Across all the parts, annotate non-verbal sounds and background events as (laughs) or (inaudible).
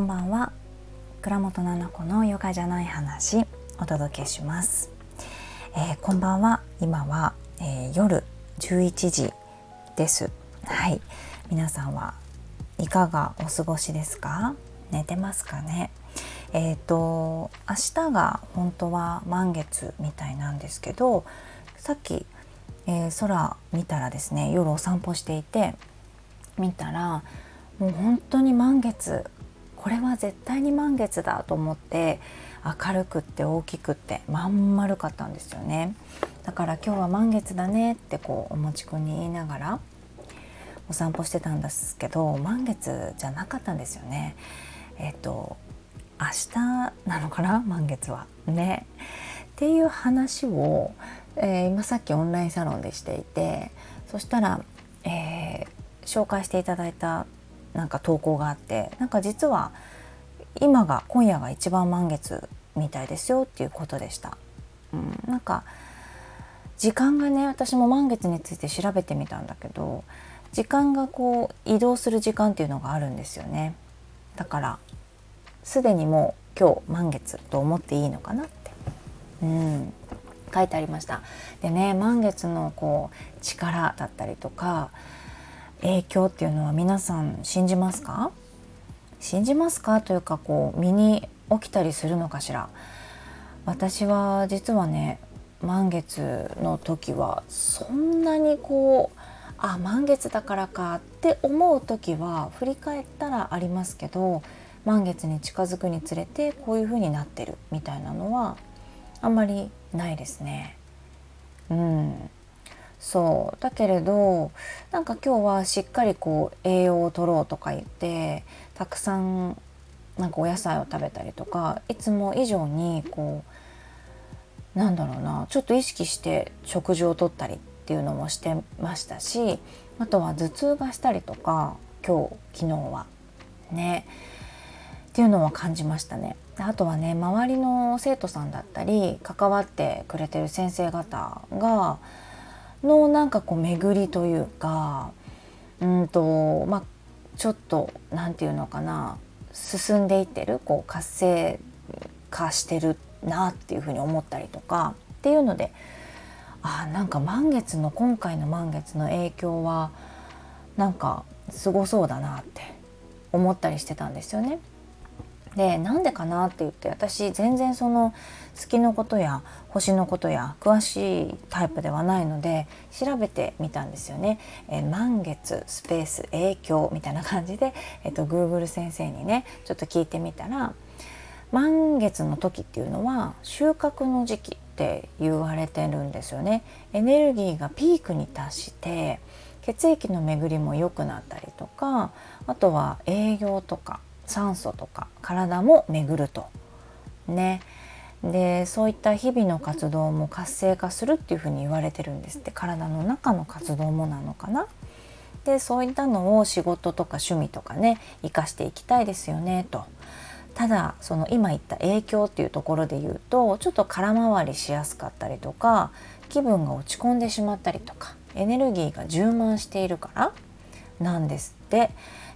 こんばんは。倉本々子のヨガじゃない話お届けします、えー、こんばんは。今は、えー、夜11時です。はい。皆さんはいかがお過ごしですか？寝てますかね？えっ、ー、と明日が本当は満月みたいなんですけどさっき、えー、空見たらですね夜お散歩していて見たらもう本当に満月これは絶対に満月だと思って明るくって大きくってまん丸かったんですよね。だから今日は満月だねってこうおもちくんに言いながらお散歩してたんですけど満月じゃなかったんですよね。えっ、と明日なのかな？満月は。ね。っていう話を、えー、今さっきオンラインサロンでしていてそしたら、えー、紹介していただいたなんか投稿があってなんか実は今が今夜が一番満月みたいですよっていうことでした。うん、なんか時間がね私も満月について調べてみたんだけど時間がこう移動する時間っていうのがあるんですよね。だからすでにもう今日満月と思っていいのかなって、うん、書いてありました。でね満月のこう力だったりとか影響っていうのは皆さん信じますか？信じますか？というかこう身に起きたりするのかしら？私は実はね満月の時はそんなにこうあ満月だからかって思う時は振り返ったらありますけど満月に近づくにつれてこういう風になってるみたいなのはあんまりないですね。うん。そう。だけれどなんか今日はしっかりこう栄養を取ろうとか言ってたくさんなんかお野菜を食べたりとかいつも以上にこうなんだろうなちょっと意識して食事をとったりっていうのもしてましたしあとは頭痛がしたりとか今日昨日は。ね。っていうのは感じましたね。あとはね周りの生徒さんだったり関わってくれてる先生方がのなんかこう巡りというかうんとまあちょっと何て言うのかな進んでいってるこう活性化してるなっていうふうに思ったりとかっていうのであなんか満月の今回の満月の影響はなんかすごそうだなって思ったりしてたんですよね。でなんでかなって言って私全然その月のことや星のことや詳しいタイプではないので調べてみたんですよね。え満月スペース影響みたいな感じで、えっと、Google 先生にねちょっと聞いてみたら満月の時っていうのは収穫の時期って言われてるんですよね。エネルギーがピークに達して血液の巡りも良くなったりとかあとは営業とか酸素とか体も巡るとねでそういった日々の活動も活性化するっていうふうに言われてるんですって体の中の活動もなのかな。でそういったのを仕事とか趣味とかね生かしていきたいですよねと。ただその今言った影響っていうところで言うとちょっと空回りしやすかったりとか気分が落ち込んでしまったりとかエネルギーが充満しているからなんですって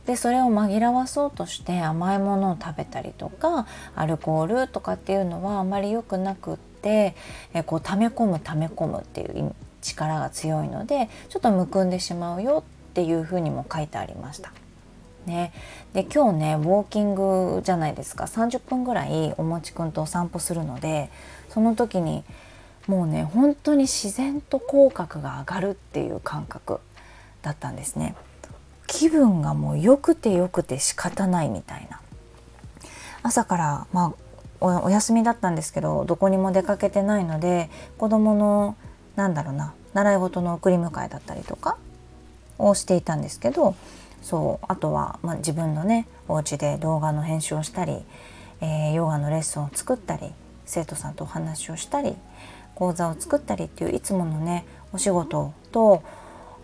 でそれを紛らわそうとして甘いものを食べたりとかアルコールとかっていうのはあまり良くなくってえこう溜め込む溜め込むっていう力が強いのでちょっとむくんでしまうよっていうふうにも書いてありました。ね、で今日ねウォーキングじゃないですか30分ぐらいおもちくんとお散歩するのでその時にもうね本当に自然と口角が上がるっていう感覚だったんですね。気分がもう良くて良くて仕方ないみたいな。朝からまあお休みだったんですけどどこにも出かけてないので子供のなんだろうな習い事の送り迎えだったりとかをしていたんですけどそうあとは、まあ、自分のねお家で動画の編集をしたり、えー、ヨガのレッスンを作ったり生徒さんとお話をしたり講座を作ったりっていういつものねお仕事と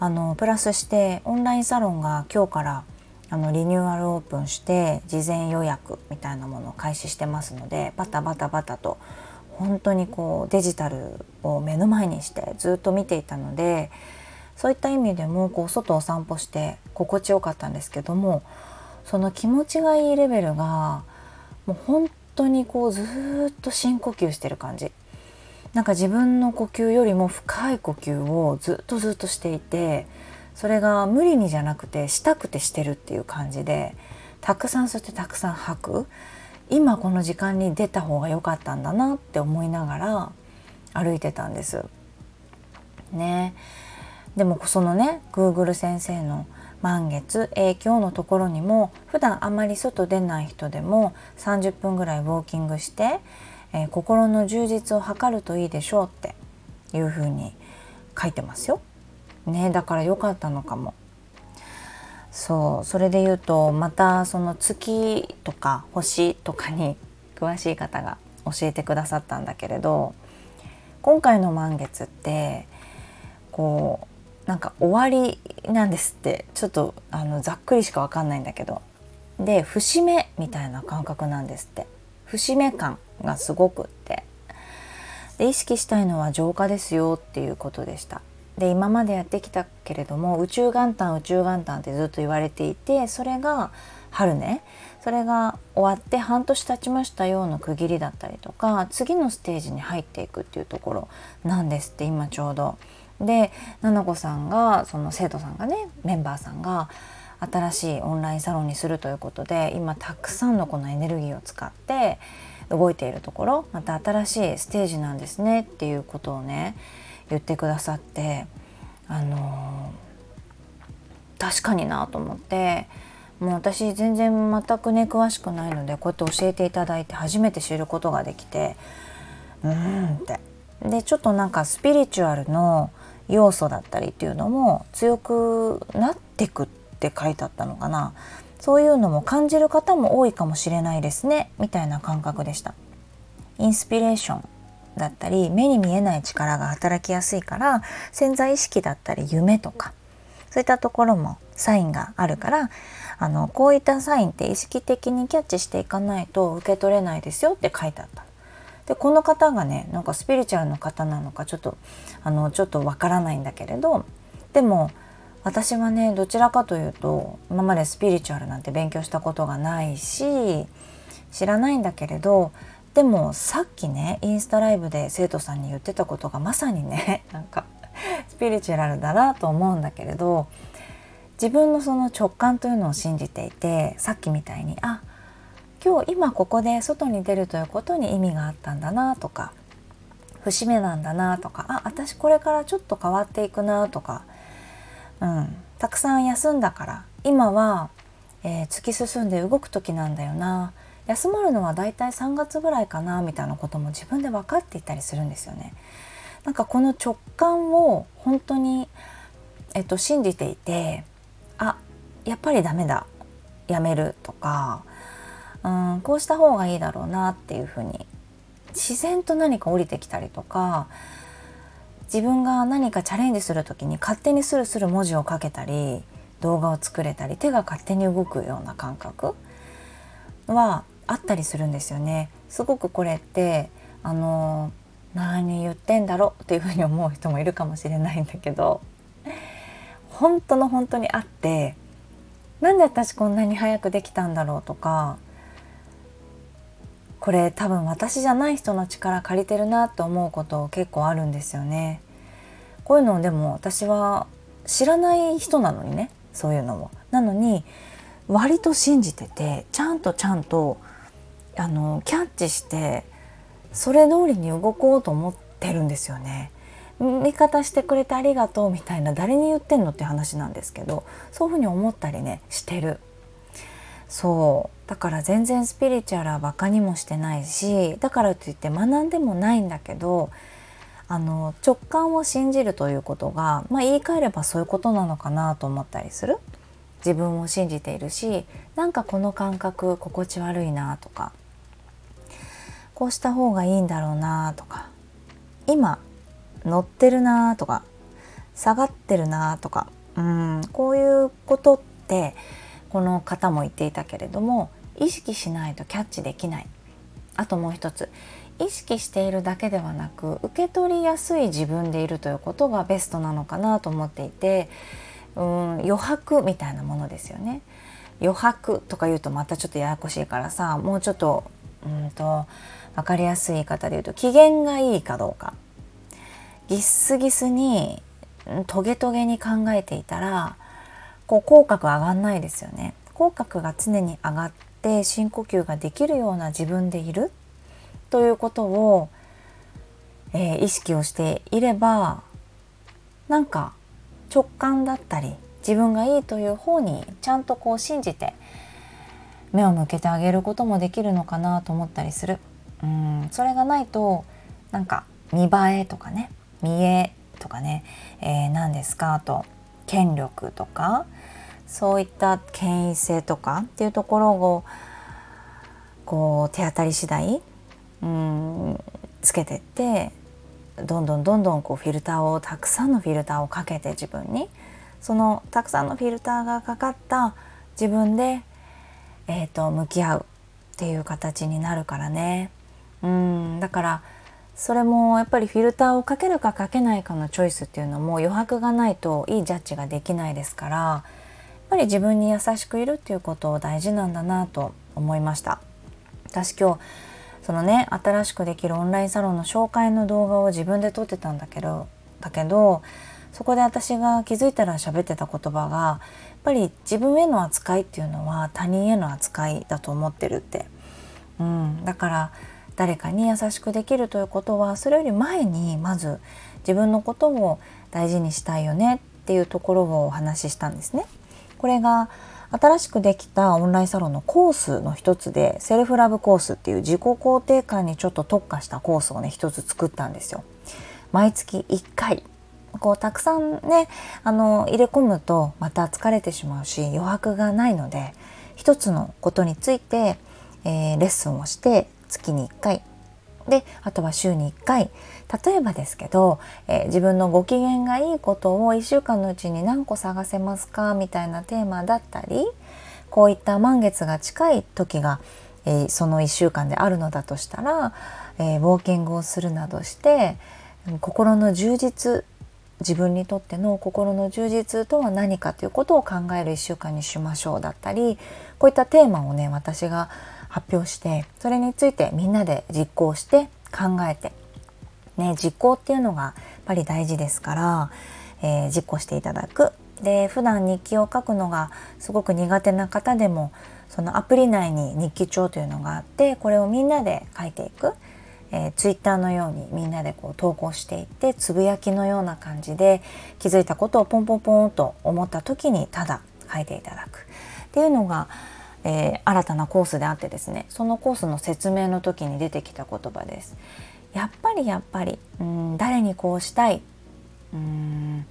あのプラスしてオンラインサロンが今日からあのリニューアルオープンして事前予約みたいなものを開始してますのでバタバタバタと本当にこうデジタルを目の前にしてずっと見ていたのでそういった意味でもこう外を散歩して心地よかったんですけどもその気持ちがいいレベルがもう本当にこうずっと深呼吸してる感じ。なんか自分の呼吸よりも深い呼吸をずっとずっとしていてそれが無理にじゃなくてしたくてしてるっていう感じでたくさん吸ってたくさん吐く今この時間に出た方が良かったんだなって思いながら歩いてたんです。ね、でもそのね Google 先生の満月影響のところにも普段あまり外出ない人でも30分ぐらいウォーキングして、えー、心の充実を図るといいでしょうっていうふうに書いてますよ。ねだから良かったのかも。そうそれで言うとまたその月とか星とかに詳しい方が教えてくださったんだけれど今回の満月ってこうなんか終わりなんですってちょっとあのざっくりしか分かんないんだけどで節目みたいな感覚なんですって節目感がすごくって。で意識したいのは浄化ですよっていうことでした。で今までやってきたけれども宇宙元旦宇宙元旦ってずっと言われていてそれが春ね。それが終わって半年経ちましたような区切りだったりとか次のステージに入っていくっていうところなんですって今ちょうど。で菜々子さんがその生徒さんがねメンバーさんが新しいオンラインサロンにするということで今たくさんのこのエネルギーを使って動いているところまた新しいステージなんですねっていうことをね言ってくださってあのー、確かになと思ってもう私全然全くね詳しくないのでこうやって教えていただいて初めて知ることができてうーんって。でちょっとなんかスピリチュアルの要素だったりっていうのも強くなってくって書いてあったのかな。そういうのも感じる方も多いかもしれないですねみたいな感覚でしたインスピレーションだったり目に見えない力が働きやすいから潜在意識だったり夢とかそういったところもサインがあるからあのこういったサインって意識的にキャッチしていかないと受け取れないですよって書いてあった。でこの方がねなんかスピリチュアルの方なのかちょっとあのちょっとわからないんだけれどでも私はねどちらかというと今までスピリチュアルなんて勉強したことがないし知らないんだけれどでもさっきねインスタライブで生徒さんに言ってたことがまさにね (laughs) なんかスピリチュアルだなと思うんだけれど自分のその直感というのを信じていてさっきみたいにあ今日今ここで外に出るということに意味があったんだなとか節目なんだなとかあ私これからちょっと変わっていくなとか、うん、たくさん休んだから今は、えー、突き進んで動く時なんだよな。休まるのはだいたい3月ぐらいかなみたいなことも自分で分かっていたりするんですよね。なんかこの直感を本当に、えっと、信じていてあやっぱりダメだ。やめるとかうんこうした方がいいだろうなっていうふうに自然と何か降りてきたりとか自分が何かチャレンジする時に勝手にスルスル文字を書けたり動画を作れたり手が勝手に動くような感覚はあったりするんですよね。すごくこれってあの何言ってんだろうっていうふうに思う人もいるかもしれないんだけど本当の本当にあってなんで私こんなに早くできたんだろうとかこれ多分私じゃない人の力借りてるなと思うこと結構あるんですよね。こういうのでも私は知らない人なのにねそういうのも。なのに割と信じててちゃんとちゃんとあのキャッチしてそれ通りに動こうと思ってるんですよね。味方してくれてありがとうみたいな誰に言ってんのって話なんですけどそういうふうに思ったりねしてるそう。だから全然スピリチュアルはバカにもしてないしだからといって学んでもないんだけどあの直感を信じるということが、まあ、言い換えればそういうことなのかなと思ったりする。自分を信じているしなんかこの感覚心地悪いなとかこうした方がいいんだろうなとか今乗ってるなとか下がってるなとかうんこういうことってこの方も言っていたけれども意識しないとキャッチできないあともう一つ意識しているだけではなく受け取りやすい自分でいるということがベストなのかなと思っていてうん余白みたいなものですよね。余白とか言うとまたちょっとややこしいからさもうちょっとうんと分かりやすい言い方で言うと機嫌がいいかどうかギッスギスにトゲトゲに考えていたらこう口角上がんないですよね。口角が常に上がって深呼吸ができるような自分でいる。ということを、えー、意識をしていればなんか直感だったり自分がいいという方にちゃんとこう信じて目を向けてあげることもできるのかなと思ったりする。うんそれがないとなんか見栄えとかね見栄とかね、えー、何ですかと権力とかそういった権威性とかっていうところをこう手当たり次第うんつけてってどんどんどんどんこうフィルターをたくさんのフィルターをかけて自分に。そのたくさんのフィルターがかかった自分で、えーと、向き合うっていう形になるからね。うんだからそれもやっぱりフィルターをかけるかかけないかのチョイスっていうのも余白がないといいジャッジができないですからぱり自分に優しくいるっていうことを大事なんだなと思いました私今日そのね新しくできるオンラインサロンの紹介の動画を自分で撮ってたんだけどだけどそこで私が気づいたら喋ってた言葉がやっぱり自分への扱いっていうのは他人への扱いだと思ってるって、うん、だから誰かに優しくできるということはそれより前にまず自分のことを大事にしたいよねっていうところをお話ししたんですね。これが新しくできたオンラインサロンのコースの一つでセルフラブコースっていう自己肯定感にちょっと特化したコースをね一つ作ったんですよ。毎月1回こうたくさんねあの入れ込むとまた疲れてしまうし余白がないので一つのことについて、えー、レッスンをして月に1回であとは週に1回例えばですけど、えー、自分のご機嫌がいいことを1週間のうちに何個探せますか？みたいなテーマだったりこういった満月が近い時が、えー、その1週間であるのだとしたら、えウォーキングをするなどして心の充実自分にとっての心の充実とは何かということを考える1週間にしましょうだったりこういったテーマをね私が発表してそれについてみんなで実行して考えて、ね、実行っていうのがやっぱり大事ですから、えー、実行していただく。で普段日記を書くのがすごく苦手な方でもそのアプリ内に日記帳というのがあってこれをみんなで書いていく。えー、ツイッターのようにみんなでこう投稿していってつぶやきのような感じで気づいたことをポンポンポンと思った時にただ書いていただくっていうのが、えー、新たなコースであってですねそのコースの説明の時に出てきた言葉です。やっぱりやっぱりうん誰にこうしたいうん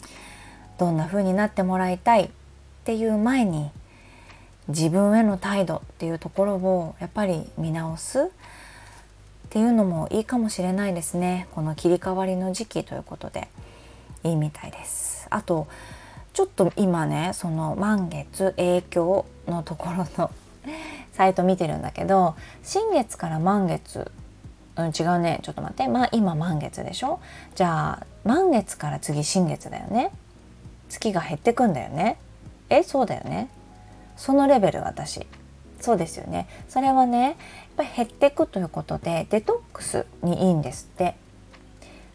どんな風になってもらいたいっていう前に自分への態度っていうところをやっぱり見直すっていうのもいいかもしれないですね。この切り替わりの時期ということでいいみたいです。あとちょっと今ねその満月影響のところの (laughs) サイト見てるんだけど新月から満月うん違うね。ちょっと待って。まあ今満月でしょ？じゃあ満月から次新月だよね。月が減ってくんだよね。えそうだよね。そのレベル私。そうですよね。それはねやっぱり減ってくということでデトックスにいいんですって。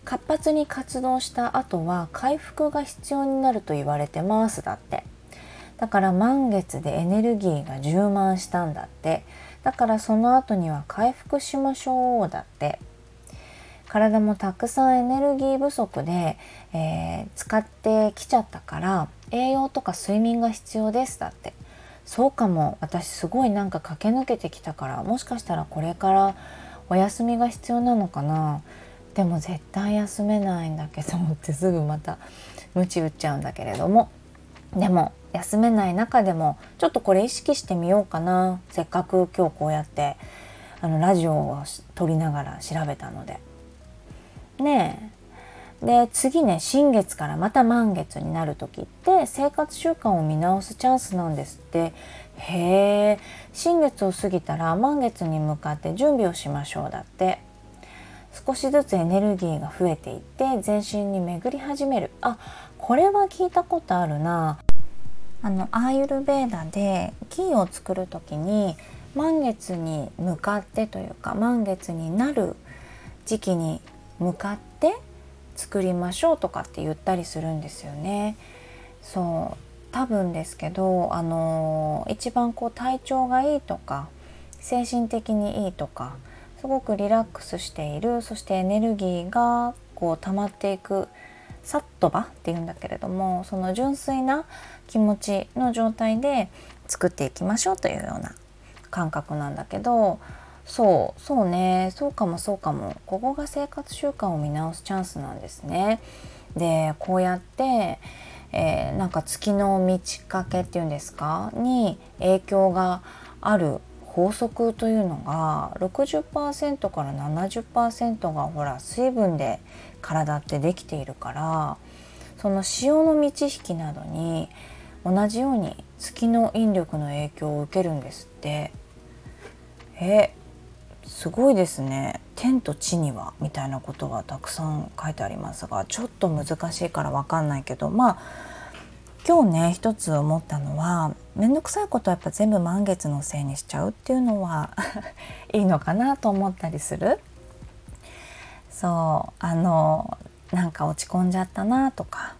活発に活動した後は回復が必要になると言われてますだって。だから満月でエネルギーが充満したんだって。だからその後には回復しましょうだって。体もたくさんエネルギー不足で、えー、使ってきちゃったから栄養とか睡眠が必要ですだって。そうかも。私すごいなんか駆け抜けてきたからもしかしたらこれからお休みが必要なのかな。でも絶対休めないんだけどってすぐまた鞭打っちゃうんだけれども。でも休めない中でもちょっとこれ意識してみようかな。せっかく今日こうやってあのラジオを撮りながら調べたので。ねえ。で次ね新月からまた満月になる時って生活習慣を見直すチャンスなんですって。へえ。新月を過ぎたら満月に向かって準備をしましょうだって。少しずつエネルギーが増えていって全身に巡り始める。あこれは聞いたことあるな。あのアーユルベーダでギーを作る時に満月に向かってというか満月になる時期に向かって作りましょうとかって言ったりするんですよね。そう多分ですけどあの一番こう体調がいいとか精神的にいいとかすごくリラックスしているそしてエネルギーがこう溜まっていくサットバっていうんだけれどもその純粋な気持ちの状態で作っていきましょうというような感覚なんだけどそうそうねそうかもそうかもここが生活習慣を見直すチャンスなんですね。でこうやって、えー、なんか月の満ち欠けっていうんですか？に影響がある法則というのが60%から70%がほら水分で体ってできているからその潮の満ち引きなどに同じように月の引力の影響を受けるんですって。えすごいですね。天と地にはみたいなことがたくさん書いてありますがちょっと難しいから分かんないけどまあ今日ね一つ思ったのは面倒くさいことはやっぱ全部満月のせいにしちゃうっていうのは (laughs) いいのかなと思ったりする。そうあのなんか落ち込んじゃったなとか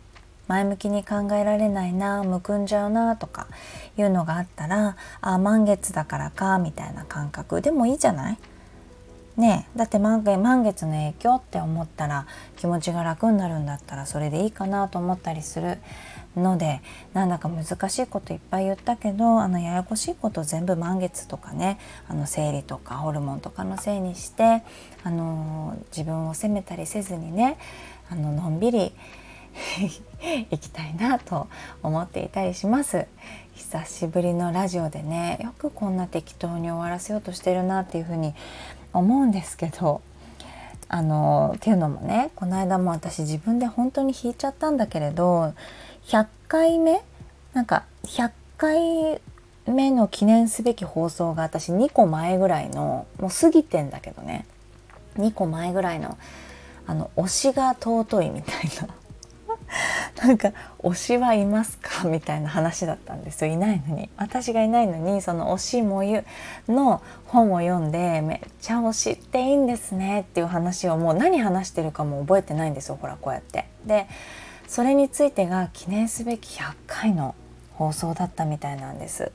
前向きに考えられないなむくんじゃうなとかいうのがあったらあ満月だからかみたいな感覚。でもいいじゃない？ねだって満月の影響って思ったら気持ちが楽になるんだったらそれでいいかなと思ったりする。のでなんだか難しいこといっぱい言ったけどあのややこしいこと全部満月とかねあの生理とかホルモンとかのせいにしてあの自分を責めたりせずにねあののんびり (laughs) 行きたいなと思っていたりします。久しぶりのラジオでねよくこんな適当に終わらせようとしてるなっていうふうに思うんですけどあのっていうのもねこの間も私自分で本当に引いちゃったんだけれど100回目？なんか100回目の記念すべき放送が私2個前ぐらいのもう過ぎてんだけどね。2個前ぐらいのあの推しが尊いみたいな。(laughs) なんか推しはいますか？みたいな話だったんですよ。いないのに。私がいないのにその推しもゆの本を読んでめっちゃ推しっていいんですねっていう話をもう何話してるかも覚えてないんですよほらこうやって。でそれについてが記念すべき100回の放送だったみたいなんです。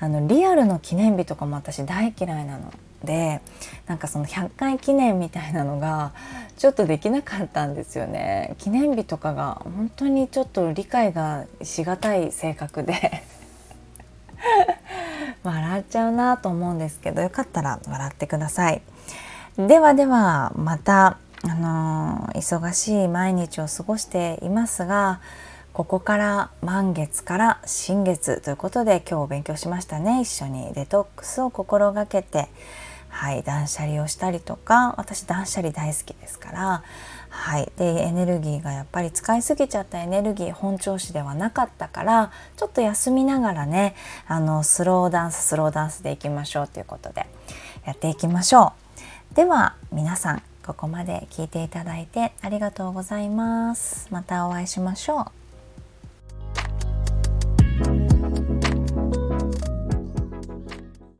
あのリアルの記念日とかも私大嫌いなのでなんかその100回記念みたいなのがちょっとできなかったんですよね。記念日とかが本当にちょっと理解がしがたい性格で。(laughs) 笑っちゃうなと思うんですけどよかったら笑ってください。ではではまた。あの、忙しい毎日を過ごしていますがここから満月から新月ということで今日勉強しましたね。一緒にデトックスを心がけてはい断捨離をしたりとか私断捨離大好きですからはいでエネルギーがやっぱり使いすぎちゃったエネルギー本調子ではなかったからちょっと休みながらねあのスローダンススローダンスでいきましょうということでやっていきましょう。では皆さんここまで聞いていただいてありがとうございます。またお会いしましょう。